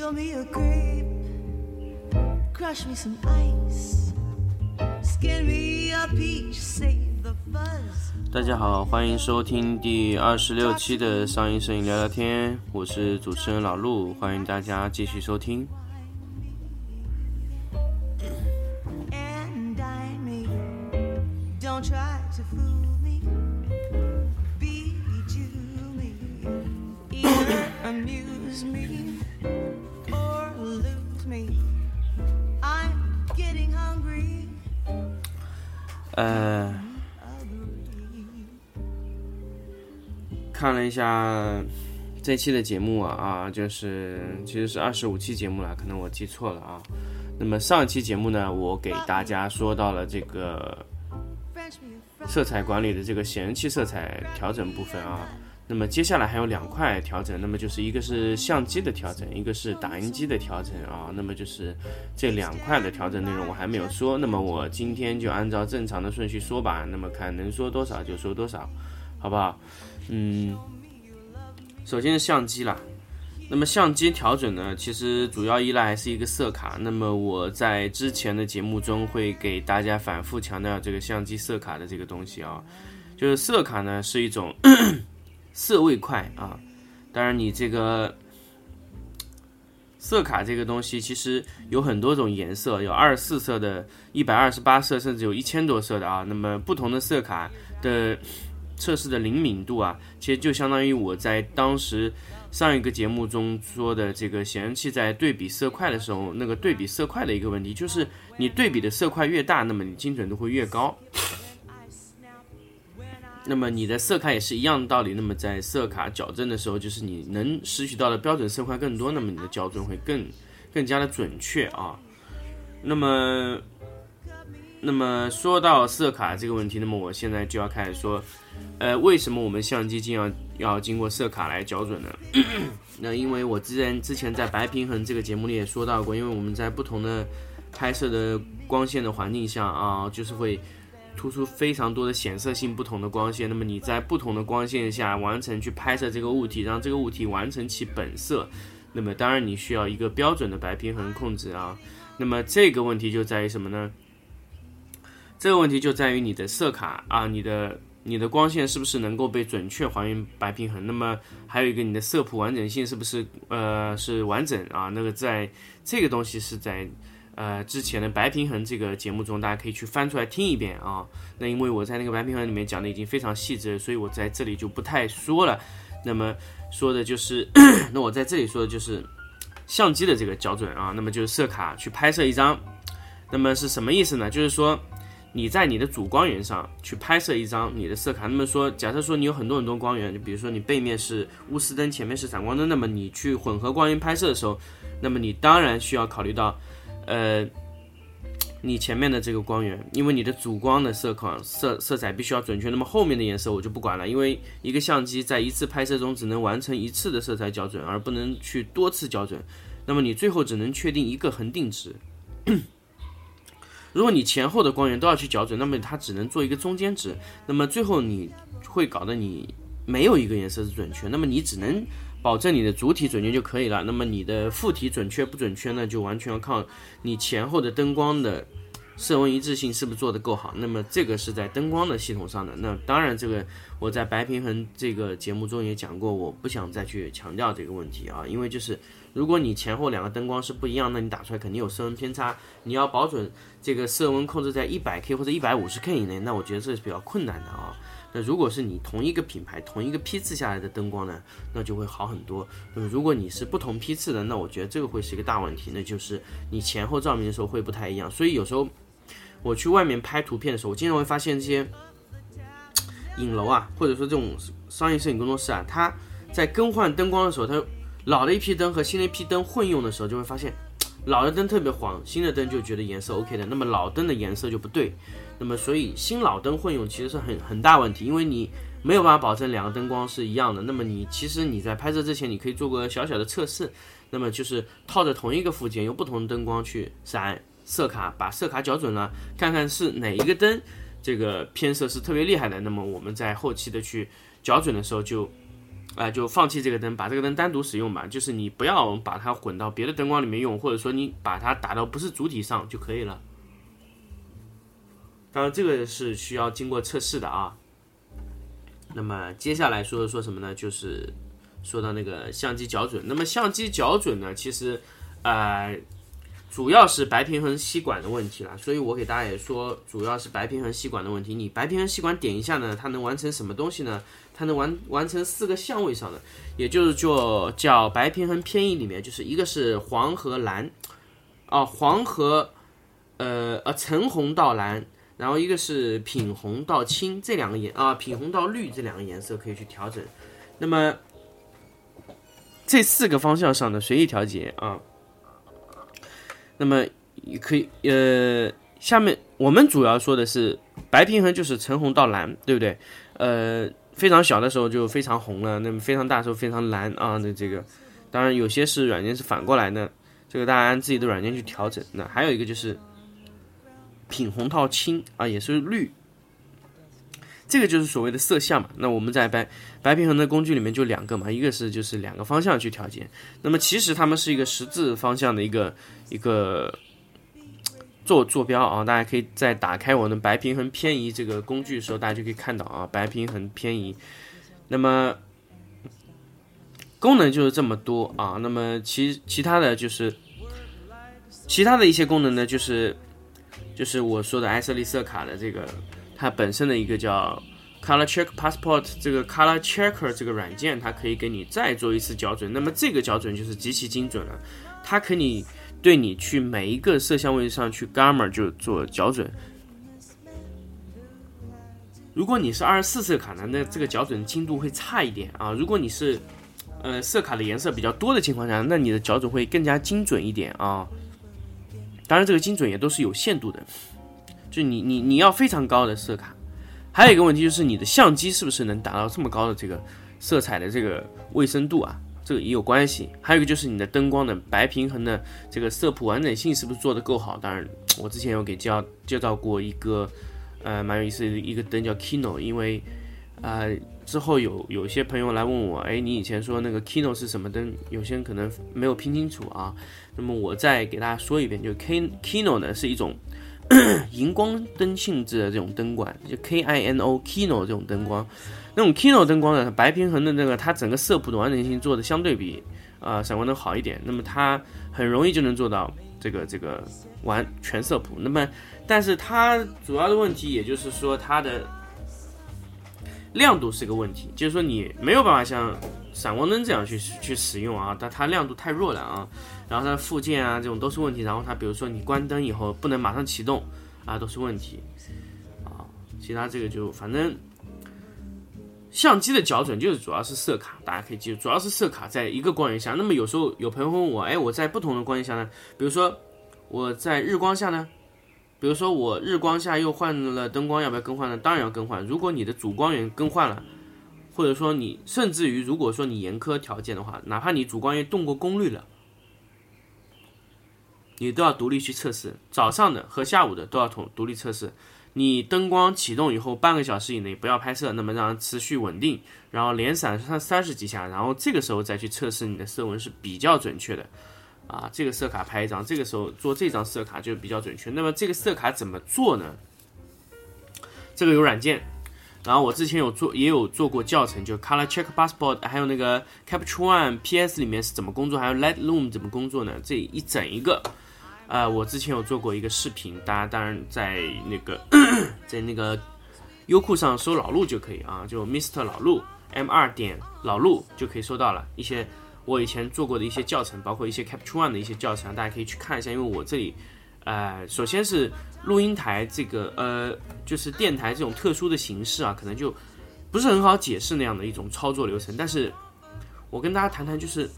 Peel me a grape, crush me some ice, skin me a peach, save the fuzz. 大家好，欢迎收听第二十六期的上音摄影聊聊天，我是主持人老陆，欢迎大家继续收听。呃，看了一下这期的节目啊啊，就是其实是二十五期节目了，可能我记错了啊。那么上一期节目呢，我给大家说到了这个色彩管理的这个显示器色彩调整部分啊。那么接下来还有两块调整，那么就是一个是相机的调整，一个是打印机的调整啊。那么就是这两块的调整内容我还没有说，那么我今天就按照正常的顺序说吧。那么看能说多少就说多少，好不好？嗯，首先是相机啦。那么相机调整呢，其实主要依赖还是一个色卡。那么我在之前的节目中会给大家反复强调这个相机色卡的这个东西啊，就是色卡呢是一种 色位块啊。当然，你这个色卡这个东西其实有很多种颜色，有二十四色的、一百二十八色，甚至有一千多色的啊。那么不同的色卡的测试的灵敏度啊，其实就相当于我在当时上一个节目中说的这个显示器在对比色块的时候，那个对比色块的一个问题，就是你对比的色块越大，那么你精准度会越高。那么你的色卡也是一样的道理。那么在色卡矫正的时候，就是你能拾取到的标准色块更多，那么你的校准会更更加的准确啊。那么，那么说到色卡这个问题，那么我现在就要开始说，呃，为什么我们相机经要要经过色卡来校准呢？那因为我之前之前在白平衡这个节目里也说到过，因为我们在不同的拍摄的光线的环境下啊，就是会突出非常多的显色性不同的光线。那么你在不同的光线下完成去拍摄这个物体，让这个物体完成其本色，那么当然你需要一个标准的白平衡控制啊。那么这个问题就在于什么呢？这个问题就在于你的色卡啊，你的你的光线是不是能够被准确还原白平衡？那么还有一个你的色谱完整性是不是呃是完整啊？那个在这个东西是在呃之前的白平衡这个节目中，大家可以去翻出来听一遍啊。那因为我在那个白平衡里面讲的已经非常细致，所以我在这里就不太说了。那么说的就是，那我在这里说的就是相机的这个校准啊，那么就是色卡去拍摄一张，那么是什么意思呢？就是说。你在你的主光源上去拍摄一张你的色卡，那么说，假设说你有很多很多光源，就比如说你背面是钨丝灯，前面是闪光灯，那么你去混合光源拍摄的时候，那么你当然需要考虑到，呃，你前面的这个光源，因为你的主光的色况色色彩必须要准确，那么后面的颜色我就不管了，因为一个相机在一次拍摄中只能完成一次的色彩校准，而不能去多次校准，那么你最后只能确定一个恒定值。如果你前后的光源都要去校准，那么它只能做一个中间值，那么最后你会搞得你没有一个颜色是准确，那么你只能保证你的主体准确就可以了，那么你的副体准确不准确呢，就完全要靠你前后的灯光的色温一致性是不是做得够好。那么这个是在灯光的系统上的，那当然这个我在白平衡这个节目中也讲过，我不想再去强调这个问题啊，因为就是。如果你前后两个灯光是不一样，那你打出来肯定有色温偏差。你要保准这个色温控制在一百 K 或者一百五十 K 以内，那我觉得这是比较困难的啊。那如果是你同一个品牌、同一个批次下来的灯光呢，那就会好很多。那么如果你是不同批次的，那我觉得这个会是一个大问题，那就是你前后照明的时候会不太一样。所以有时候我去外面拍图片的时候，我经常会发现这些 影楼啊，或者说这种商业摄影工作室啊，它在更换灯光的时候，它老的一批灯和新的一批灯混用的时候，就会发现老的灯特别黄，新的灯就觉得颜色 OK 的，那么老灯的颜色就不对。那么所以新老灯混用其实是很很大问题，因为你没有办法保证两个灯光是一样的。那么你其实你在拍摄之前，你可以做个小小的测试，那么就是套着同一个附件，用不同的灯光去闪色卡，把色卡校准了，看看是哪一个灯这个偏色是特别厉害的。那么我们在后期的去校准的时候就啊、就放弃这个灯，把这个灯单独使用吧。就是你不要把它混到别的灯光里面用，或者说你把它打到不是主体上就可以了。当然，这个是需要经过测试的啊。那么接下来说说什么呢？就是说到那个相机校准。那么相机校准呢，其实呃主要是白平衡吸管的问题啦。所以我给大家也说，主要是白平衡吸管的问题。你白平衡吸管点一下呢，它能完成什么东西呢？它能完完成四个相位上的，也就是就叫白平衡偏移里面，就是一个是黄和蓝，啊黄和呃呃橙红到蓝。然后一个是品红到青这两个颜啊，品红到绿这两个颜色可以去调整。那么这四个方向上的随意调节啊，那么也可以呃，下面我们主要说的是白平衡就是橙红到蓝，对不对？呃，非常小的时候就非常红了，那么非常大时候非常蓝啊。那这个当然有些是软件是反过来的，这个大家按自己的软件去调整。那还有一个就是。品红到青啊，也是绿，这个就是所谓的色相嘛。那我们在白白平衡的工具里面就两个嘛，一个是就是两个方向去调节。那么其实它们是一个十字方向的一个一个坐坐标啊。大家可以在打开我的白平衡偏移这个工具的时候，大家就可以看到啊，白平衡偏移。那么功能就是这么多啊。那么其其他的就是其他的一些功能呢，就是。就是我说的艾瑟利色卡的这个，它本身的一个叫 Color Check Passport 这个 Color Checker 这个软件，它可以给你再做一次校准。那么这个校准就是极其精准了，它可以对你去每一个色相位上去 Gamma 就做校准。如果你是二十四色卡呢，那这个校准精度会差一点啊。如果你是呃色卡的颜色比较多的情况下，那你的校准会更加精准一点啊。当然，这个精准也都是有限度的，就你你你要非常高的色卡，还有一个问题就是你的相机是不是能达到这么高的这个色彩的这个卫生度啊？这个也有关系。还有一个就是你的灯光的白平衡的这个色谱完整性是不是做得够好？当然，我之前有给介介绍过一个呃蛮有意思的一个灯叫 Kino，因为呃之后有有些朋友来问我，哎，你以前说那个 Kino 是什么灯？有些人可能没有听清楚啊。那么我再给大家说一遍，就 K Kino 呢是一种 荧光灯性质的这种灯管，就 K I N O Kino 这种灯光，那种 Kino 灯光呢，白平衡的那个它整个色谱的完整性做的相对比啊闪光灯好一点，那么它很容易就能做到这个这个完全色谱。那么但是它主要的问题，也就是说它的亮度是个问题，就是说你没有办法像闪光灯这样去去使用啊，但它亮度太弱了啊。然后它的附件啊，这种都是问题。然后它比如说你关灯以后不能马上启动啊，都是问题啊。其他这个就反正相机的校准就是主要是色卡，大家可以记住，主要是色卡在一个光源下。那么有时候有朋友问我，哎，我在不同的光源下呢，比如说我在日光下呢，比如说我日光下又换了灯光，要不要更换呢？当然要更换。如果你的主光源更换了，或者说你甚至于如果说你严苛条件的话，哪怕你主光源动过功率了。你都要独立去测试，早上的和下午的都要同独立测试。你灯光启动以后半个小时以内不要拍摄，那么让它持续稳定，然后连闪三三十几下，然后这个时候再去测试你的色温是比较准确的。啊，这个色卡拍一张，这个时候做这张色卡就比较准确。那么这个色卡怎么做呢？这个有软件，然后我之前有做也有做过教程，就 Color Check Passport，还有那个 Capture One PS 里面是怎么工作，还有 Lightroom 怎么工作呢？这一整一个。啊，我之前有做过一个视频，大家当然在那个在那个优酷上搜老陆就可以啊，就 Mr 老陆 M 二点老陆就可以搜到了一些我以前做过的一些教程，包括一些 Capture One 的一些教程，大家可以去看一下。因为我这里，呃，首先是录音台这个呃，就是电台这种特殊的形式啊，可能就不是很好解释那样的一种操作流程。但是我跟大家谈谈，就是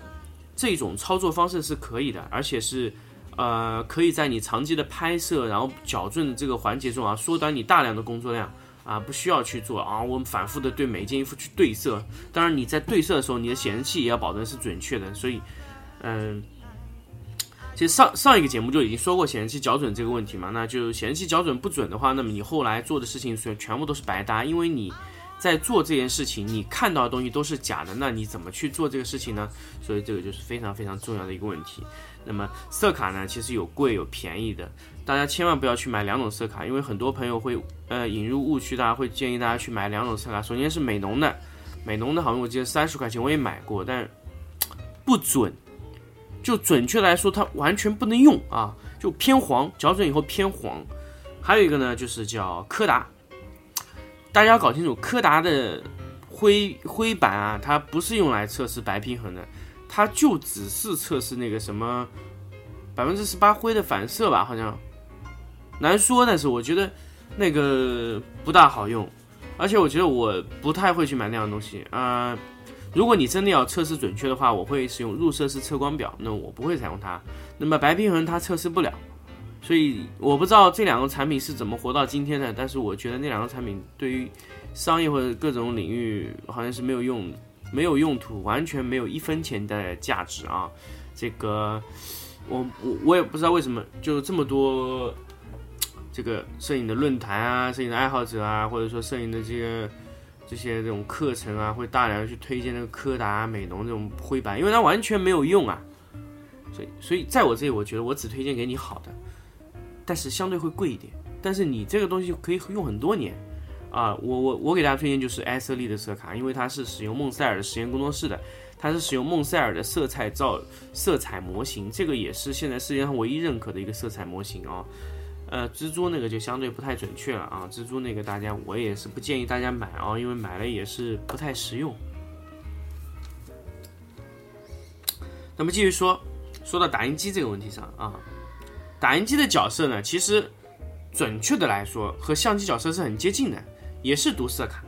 这种操作方式是可以的，而且是。呃，可以在你长期的拍摄，然后矫正这个环节中啊，缩短你大量的工作量啊，不需要去做啊，我们反复的对每一件衣服去对色。当然，你在对色的时候，你的显示器也要保证是准确的。所以，嗯，其实上上一个节目就已经说过显示器校准这个问题嘛，那就显示器校准不准的话，那么你后来做的事情全全部都是白搭，因为你在做这件事情，你看到的东西都是假的，那你怎么去做这个事情呢？所以这个就是非常非常重要的一个问题。那么色卡呢，其实有贵有便宜的，大家千万不要去买两种色卡，因为很多朋友会呃引入误区，大家会建议大家去买两种色卡。首先是美农的，美农的好像我记得三十块钱我也买过，但 不准。就准确来说，它完全不能用啊，就偏黄，校准以后偏黄。还有一个呢，就是叫柯达，大家要搞清楚，柯达的灰灰板啊，它不是用来测试白平衡的，它就只是测试那个什么百分之十八灰的反射吧，好像难说，但是我觉得那个不大好用，而且我觉得我不太会去买那样东西啊。如果你真的要测试准确的话，我会使用入射式测光表，那我不会采用它。那么白平衡它测试不了，所以我不知道这两个产品是怎么活到今天的。但是我觉得那两个产品对于商业或者各种领域好像是没有用，没有用途，完全没有一分钱的价值啊！这个我我我也不知道为什么，就这么多这个摄影的论坛啊，摄影的爱好者啊，或者说摄影的这个。这些这种课程啊，会大量的去推荐那个柯达、美浓这种灰白，因为它完全没有用啊。所以，所以在我这里，我觉得我只推荐给你好的，但是相对会贵一点。但是你这个东西可以用很多年啊。我我我给大家推荐就是艾瑟利的色卡，因为它是使用孟塞尔的实验工作室的，它是使用孟塞尔的色彩造色彩模型，这个也是现在世界上唯一认可的一个色彩模型啊。呃，蜘蛛那个就相对不太准确了啊，蜘蛛那个大家我也是不建议大家买啊，因为买了也是不太实用。那么继续说，说到打印机这个问题上啊，打印机的角色呢，其实准确的来说和相机角色是很接近的，也是读色卡，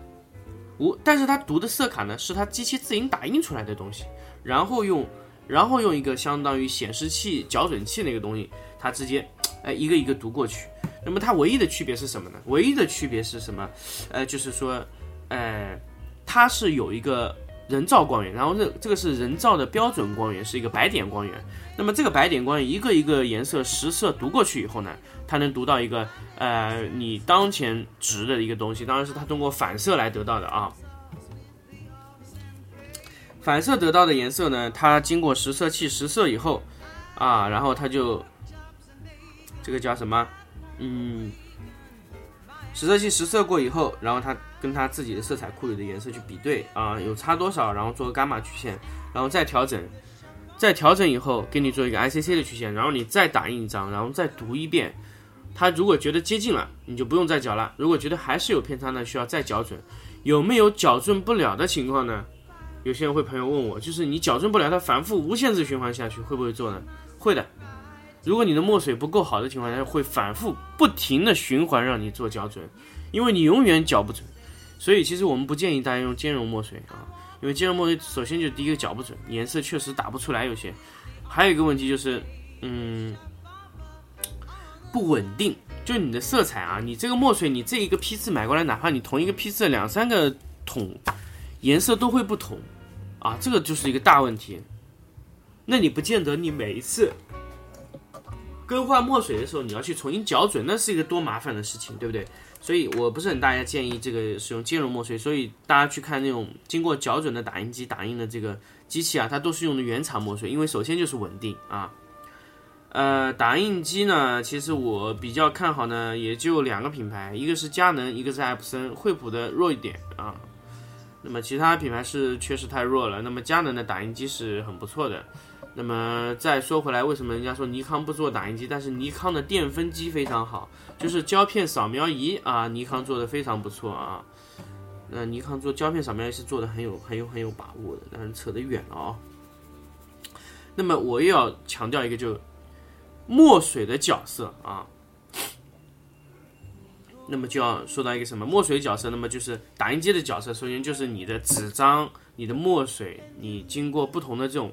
无，但是他读的色卡呢是他机器自行打印出来的东西，然后用然后用一个相当于显示器校准器那个东西，他直接。哎，一个一个读过去，那么它唯一的区别是什么呢？唯一的区别是什么？呃，就是说，呃，它是有一个人造光源，然后这这个是人造的标准光源，是一个白点光源。那么这个白点光源一个一个颜色实色读过去以后呢，它能读到一个呃你当前值的一个东西，当然是它通过反射来得到的啊。反射得到的颜色呢，它经过实色器实色以后啊，然后它就。这个叫什么？嗯，实色器实色过以后，然后它跟它自己的色彩库里的颜色去比对啊，有差多少，然后做个伽马曲线，然后再调整，再调整以后给你做一个 ICC 的曲线，然后你再打印一张，然后再读一遍。它如果觉得接近了，你就不用再矫了；如果觉得还是有偏差呢，需要再矫准。有没有矫正不了的情况呢？有些人会朋友问我，就是你矫正不了，它反复无限制循环下去，会不会做呢？会的。如果你的墨水不够好的情况下，会反复不停的循环让你做校准，因为你永远校不准。所以其实我们不建议大家用兼容墨水啊，因为兼容墨水首先就第一个校不准，颜色确实打不出来有些。还有一个问题就是，嗯，不稳定，就你的色彩啊，你这个墨水你这一个批次买过来，哪怕你同一个批次两三个桶，颜色都会不同啊，这个就是一个大问题。那你不见得你每一次。更换墨水的时候，你要去重新校准，那是一个多麻烦的事情，对不对？所以我不是很大家建议这个使用兼容墨水。所以大家去看那种经过校准的打印机打印的这个机器啊，它都是用的原厂墨水，因为首先就是稳定啊。呃，打印机呢，其实我比较看好呢，也就两个品牌，一个是佳能，一个是艾普森，惠普的弱一点啊。那么其他品牌是确实太弱了。那么佳能的打印机是很不错的。那么再说回来，为什么人家说尼康不做打印机？但是尼康的电分机非常好，就是胶片扫描仪啊，尼康做的非常不错啊。那尼康做胶片扫描仪是做的很有很有很有把握的，但是扯得远了啊。那么我又要强调一个，就墨水的角色啊。那么就要说到一个什么墨水角色？那么就是打印机的角色，首先就是你的纸张、你的墨水，你经过不同的这种。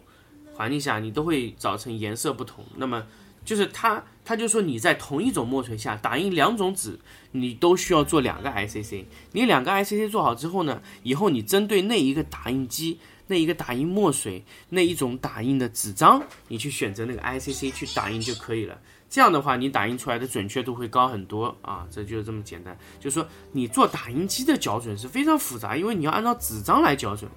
环境下，你都会造成颜色不同。那么，就是他，他就说你在同一种墨水下打印两种纸，你都需要做两个 ICC。你两个 ICC 做好之后呢，以后你针对那一个打印机、那一个打印墨水、那一种打印的纸张，你去选择那个 ICC 去打印就可以了。这样的话，你打印出来的准确度会高很多啊，这就是这么简单。就是说，你做打印机的校准是非常复杂，因为你要按照纸张来校准，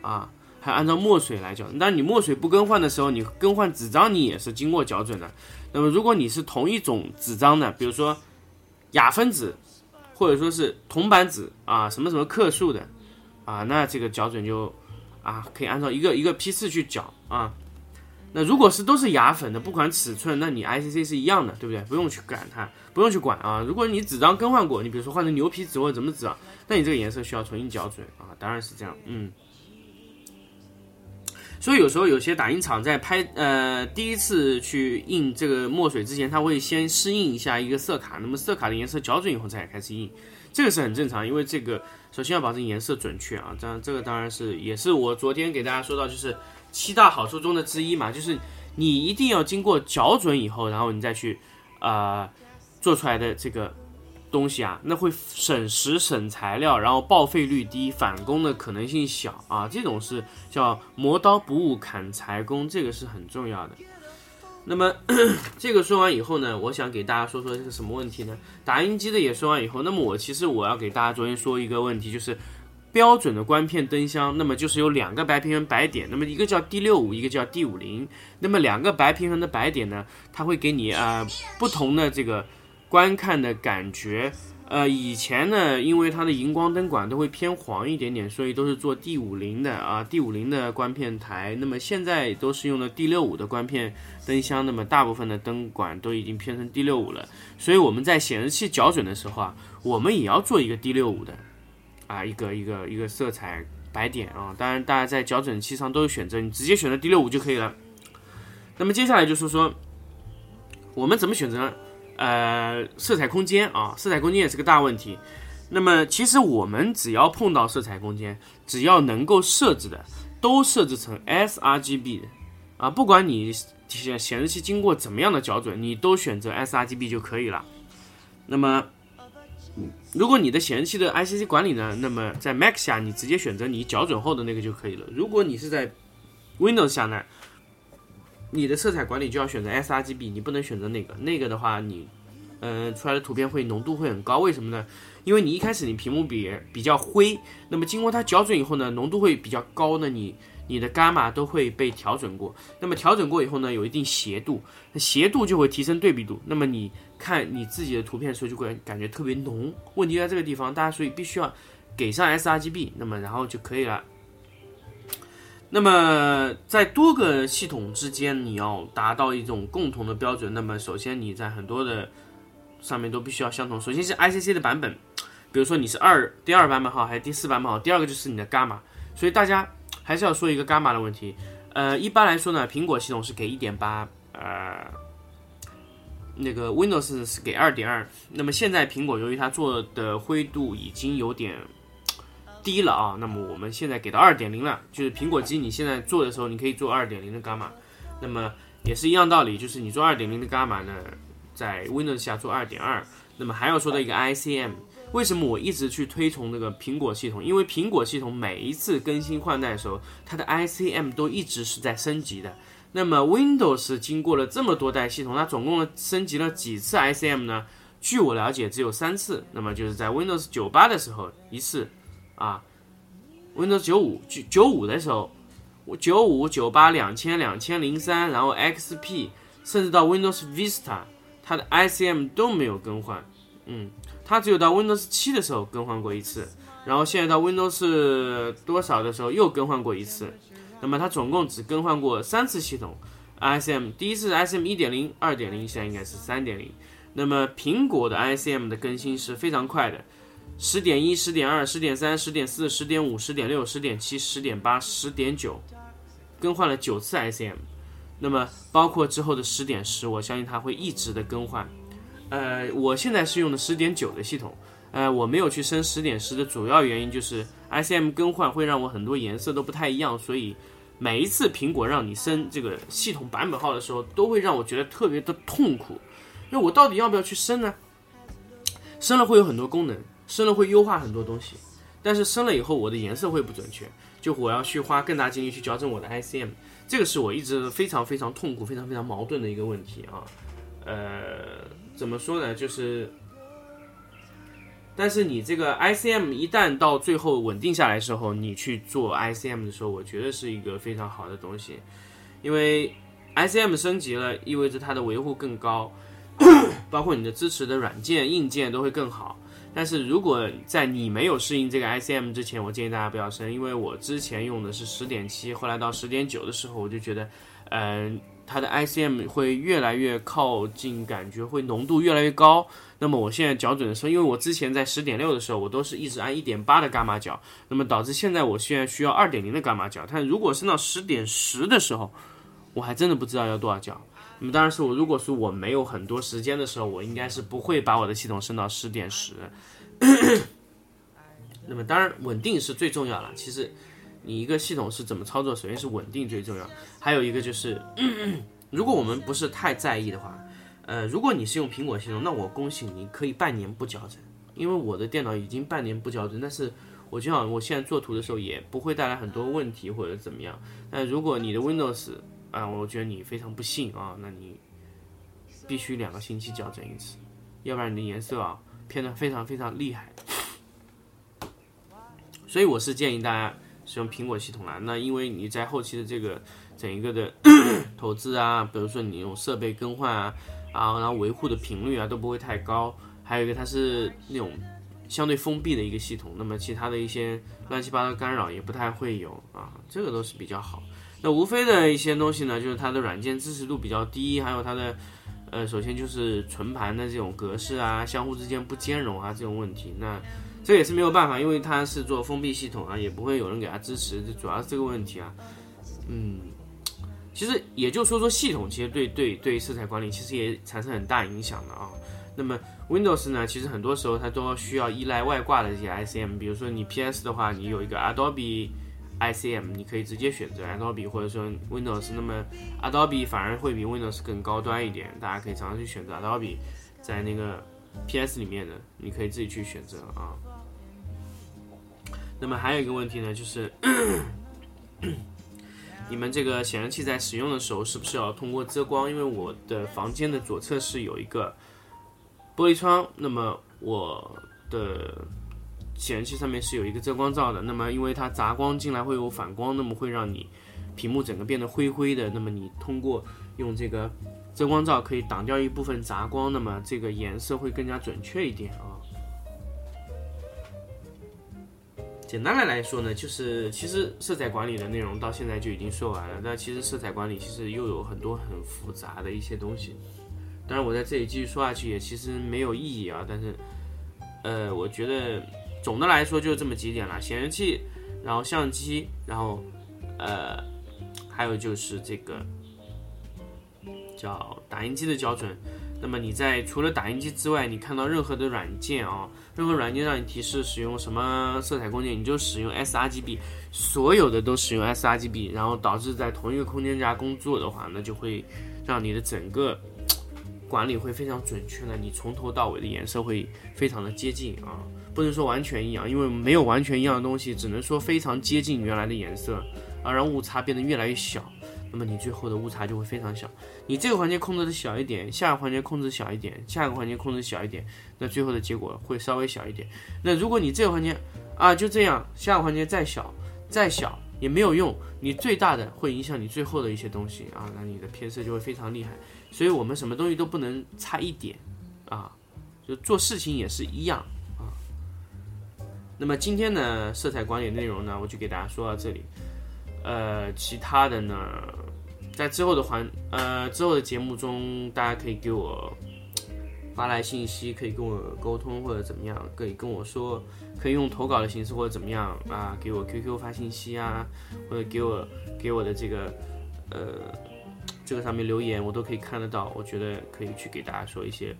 啊，还按照墨水来校。但你墨水不更换的时候，你更换纸张，你也是经过校准的。那么，如果你是同一种纸张的，比如说雅芬纸，或者说是铜板纸啊，什么什么克数的，啊，那这个校准就啊，可以按照一个一个批次去校啊。那如果是都是牙粉的，不管尺寸，那你 ICC 是一样的，对不对？不用去管它，不用去管啊。如果你纸张更换过，你比如说换成牛皮纸或者怎么纸啊，那你这个颜色需要重新校准啊。当然是这样，嗯。所以有时候有些打印厂在拍呃第一次去印这个墨水之前，他会先试印一下一个色卡，那么色卡的颜色校准以后再开始印，这个是很正常，因为这个首先要保证颜色准确啊。这样这个当然是也是我昨天给大家说到就是。七大好处中的之一嘛，就是你一定要经过校准以后，然后你再去，呃，做出来的这个东西啊，那会省时省材料，然后报废率低，返工的可能性小啊，这种是叫磨刀不误砍柴工，这个是很重要的。那么 这个说完以后呢，我想给大家说说这个什么问题呢？打印机的也说完以后，那么我其实我要给大家昨天说一个问题，就是。标准的光片灯箱，那么就是有两个白平衡白点，那么一个叫 D 六五，一个叫 D 五零。那么两个白平衡的白点呢，它会给你啊不同的这个观看的感觉。呃，以前呢，因为它的荧光灯管都会偏黄一点点，所以都是做 D 五零的啊，D 五零的光片台。那么现在都是用的 D 六五的光片灯箱，那么大部分的灯管都已经偏成 D 六五了。所以我们在显示器校准的时候啊，我们也要做一个 D 六五的。啊，一个一个一个色彩白点啊，当然大家在校准器上都有选择，你直接选择 D 六五就可以了。那么接下来就是说，我们怎么选择呃色彩空间啊？色彩空间也是个大问题。那么其实我们只要碰到色彩空间，只要能够设置的，都设置成 sRGB 的啊，不管你显显示器经过怎么样的校准，你都选择 sRGB 就可以了。那么。如果你的显示器的 ICC 管理呢，那么在 Mac 下你直接选择你校准后的那个就可以了。如果你是在 Windows 下呢，你的色彩管理就要选择 sRGB，你不能选择那个。那个的话，你嗯出来的图片会浓度会很高。为什么呢？因为你一开始你屏幕比比较灰，那么经过它校准以后呢，浓度会比较高呢，你你的伽马都会被调整过。那么调整过以后呢，有一定斜度，斜度就会提升对比度。那么你。看你自己的图片的时候，就会感觉特别浓。问题在这个地方，大家所以必须要给上 sRGB，那么然后就可以了。那么在多个系统之间，你要达到一种共同的标准，那么首先你在很多的上面都必须要相同。首先是 ICC 的版本，比如说你是二第二版本好，还是第四版本好？第二个就是你的伽马，所以大家还是要说一个伽马的问题。呃，一般来说呢，苹果系统是给一点八，呃。那个 Windows 是给二点二，那么现在苹果由于它做的灰度已经有点低了啊，那么我们现在给到二点零了，就是苹果机你现在做的时候，你可以做二点零的伽马，那么也是一样道理，就是你做二点零的伽马呢，在 Windows 下做二点二，那么还要说到一个 ICM，为什么我一直去推崇那个苹果系统？因为苹果系统每一次更新换代的时候，它的 ICM 都一直是在升级的。那么 Windows 经过了这么多代系统，它总共升级了几次 ICM 呢？据我了解，只有三次。那么就是在 Windows 九八的时候一次，啊，Windows 九五九九五的时候，我九五九八两千两千零三，然后 XP，甚至到 Windows Vista，它的 ICM 都没有更换。嗯，它只有到 Windows 七的时候更换过一次，然后现在到 Windows 多少的时候又更换过一次。那么它总共只更换过三次系统 ICM，第一次 ICM 一点零、二点零，现在应该是三点零。那么苹果的 ICM 的更新是非常快的，十点一、十点二、十点三、十点四、十点五、十点六、十点七、十点八、十点九，更换了九次 i c m，。那么包括之后的十点十，我相信它会一直的更换。呃，我现在是用的十点九的系统，呃，我没有去升十点十的主要原因就是 i c m 更换会让我很多颜色都不太一样，所以。每一次苹果让你升这个系统版本号的时候，都会让我觉得特别的痛苦，那我到底要不要去升呢？升了会有很多功能，升了会优化很多东西，但是升了以后我的颜色会不准确，就我要去花更大精力去矫正我的 ICM，这个是我一直非常非常痛苦、非常非常矛盾的一个问题啊。呃，怎么说呢？就是，但是你这个 ICM 一旦到最后稳定下来时候，你去做 ICM 的时候，我觉得是一个非常好的东西，因为 ICM 升级了，意味着它的维护更高，包括你的支持的软件、硬件都会更好。但是如果在你没有适应这个 ICM 之前，我建议大家不要升，因为我之前用的是十点七，后来到十点九的时候，我就觉得，嗯。它的 ICM 会越来越靠近，感觉会浓度越来越高。那么我现在校准的时候，因为我之前在十点六的时候，我都是一直按一点八的伽马角，那么导致现在我现在需要二点零的伽马角。但如果升到十点十的时候，我还真的不知道要多少角。那么当然是我，如果说我没有很多时间的时候，我应该是不会把我的系统升到十点十。那么当然稳定是最重要了。其实。你一个系统是怎么操作？首先是稳定最重要，还有一个就是，如果我们不是太在意的话，呃，如果你是用苹果系统，那我恭喜你，可以半年不矫正，因为我的电脑已经半年不矫正，但是我就想我现在做图的时候也不会带来很多问题或者怎么样。但如果你的 Windows 啊，我觉得你非常不幸啊，那你必须两个星期矫正一次，要不然你的颜色啊偏的非常非常厉害。所以我是建议大家。使用苹果系统啦，那因为你在后期的这个整一个的 投资啊，比如说你用设备更换啊，啊，然后维护的频率啊都不会太高。还有一个它是那种相对封闭的一个系统，那么其他的一些乱七八糟干扰也不太会有啊，这个都是比较好。那无非的一些东西呢，就是它的软件支持度比较低，还有它的呃，首先就是存盘的这种格式啊，相互之间不兼容啊这种问题。那这也是没有办法，因为它是做封闭系统啊，也不会有人给它支持，这主要是这个问题啊。嗯，其实也就说说系统，其实对对对色彩管理其实也产生很大影响的啊。那么 Windows 呢，其实很多时候它都需要依赖外挂的这些 ICM，比如说你 PS 的话，你有一个 Adobe ICM，你可以直接选择 Adobe 或者说 Windows，那么 Adobe 反而会比 Windows 更高端一点，大家可以尝试去选择 Adobe，在那个 PS 里面的，你可以自己去选择啊。那么还有一个问题呢，就是 你们这个显示器在使用的时候，是不是要通过遮光？因为我的房间的左侧是有一个玻璃窗，那么我的显示器上面是有一个遮光罩的。那么因为它杂光进来会有反光，那么会让你屏幕整个变得灰灰的。那么你通过用这个遮光罩可以挡掉一部分杂光，那么这个颜色会更加准确一点啊。简单的来说呢，就是其实色彩管理的内容到现在就已经说完了。但其实色彩管理其实又有很多很复杂的一些东西。当然我在这里继续说下去也其实没有意义啊。但是，呃，我觉得总的来说就这么几点了：显示器，然后相机，然后呃，还有就是这个叫打印机的校准。那么你在除了打印机之外，你看到任何的软件啊，任何软件让你提示使用什么色彩空间，你就使用 sRGB，所有的都使用 sRGB，然后导致在同一个空间下工作的话，那就会让你的整个管理会非常准确的，你从头到尾的颜色会非常的接近啊，不能说完全一样，因为没有完全一样的东西，只能说非常接近原来的颜色，而让误差变得越来越小。那么你最后的误差就会非常小，你这个环节控制的小一点，下个环节控制小一点，下个环节控制小一点，那最后的结果会稍微小一点。那如果你这个环节啊就这样，下个环节再小再小也没有用，你最大的会影响你最后的一些东西啊，那你的偏色就会非常厉害。所以我们什么东西都不能差一点啊，就做事情也是一样。那么今天呢，色彩管理内容呢，我就给大家说到这里。呃，其他的呢，在之后的环呃之后的节目中，大家可以给我发来信息，可以跟我沟通或者怎么样，可以跟我说，可以用投稿的形式或者怎么样啊，给我 QQ 发信息啊，或者给我给我的这个呃这个上面留言，我都可以看得到。我觉得可以去给大家说一些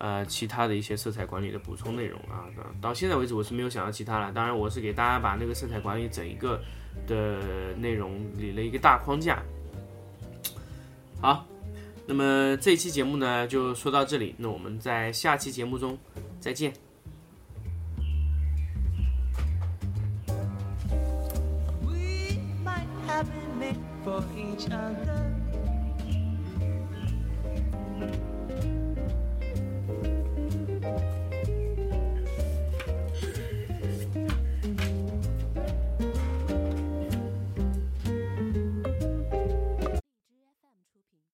呃其他的一些色彩管理的补充内容啊。到现在为止，我是没有想到其他了。当然，我是给大家把那个色彩管理整一个。的内容理了一个大框架。好，那么这一期节目呢就说到这里，那我们在下期节目中再见。for each other.